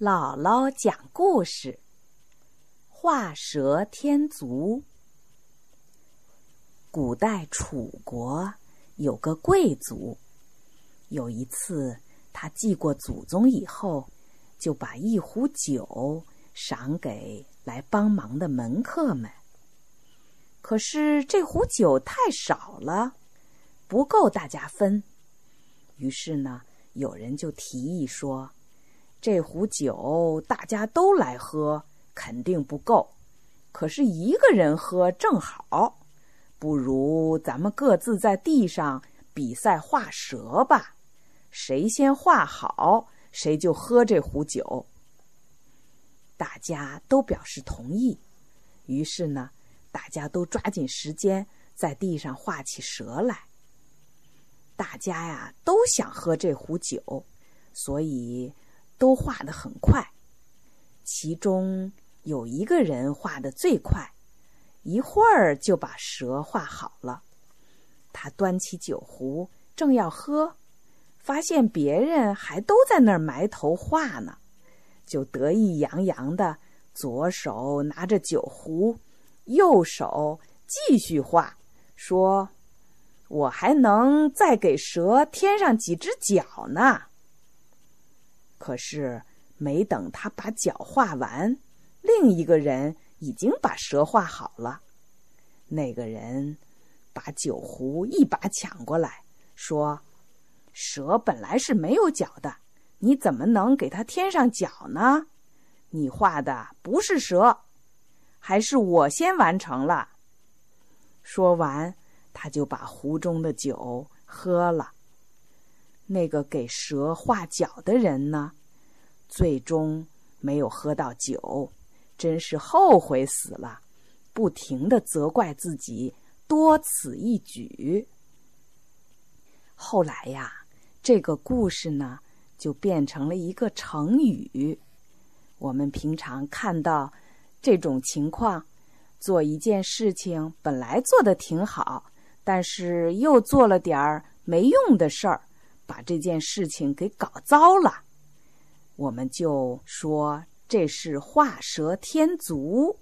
姥姥讲故事：画蛇添足。古代楚国有个贵族，有一次他祭过祖宗以后，就把一壶酒赏给来帮忙的门客们。可是这壶酒太少了，不够大家分。于是呢，有人就提议说。这壶酒大家都来喝，肯定不够。可是一个人喝正好，不如咱们各自在地上比赛画蛇吧，谁先画好，谁就喝这壶酒。大家都表示同意，于是呢，大家都抓紧时间在地上画起蛇来。大家呀都想喝这壶酒，所以。都画得很快，其中有一个人画的最快，一会儿就把蛇画好了。他端起酒壶，正要喝，发现别人还都在那儿埋头画呢，就得意洋洋的，左手拿着酒壶，右手继续画，说：“我还能再给蛇添上几只脚呢。”可是，没等他把脚画完，另一个人已经把蛇画好了。那个人把酒壶一把抢过来，说：“蛇本来是没有脚的，你怎么能给它添上脚呢？你画的不是蛇，还是我先完成了。”说完，他就把壶中的酒喝了。那个给蛇画脚的人呢，最终没有喝到酒，真是后悔死了，不停的责怪自己多此一举。后来呀，这个故事呢，就变成了一个成语。我们平常看到这种情况，做一件事情本来做的挺好，但是又做了点儿没用的事儿。把这件事情给搞糟了，我们就说这是画蛇添足。